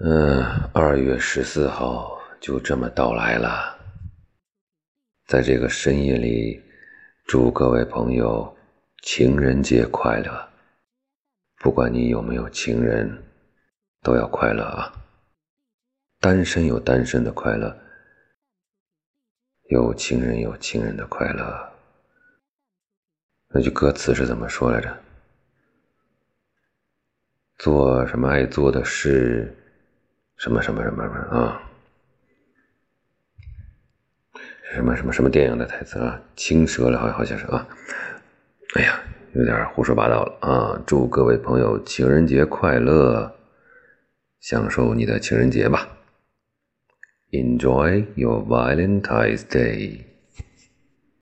嗯，二月十四号就这么到来了。在这个深夜里，祝各位朋友情人节快乐！不管你有没有情人，都要快乐啊！单身有单身的快乐，有情人有情人的快乐。那句歌词是怎么说来着？做什么爱做的事。什么什么什么什么啊？什么什么什么电影的台词啊？青蛇了，好好像是啊。哎呀，有点胡说八道了啊！祝各位朋友情人节快乐，享受你的情人节吧。Enjoy your Valentine's Day。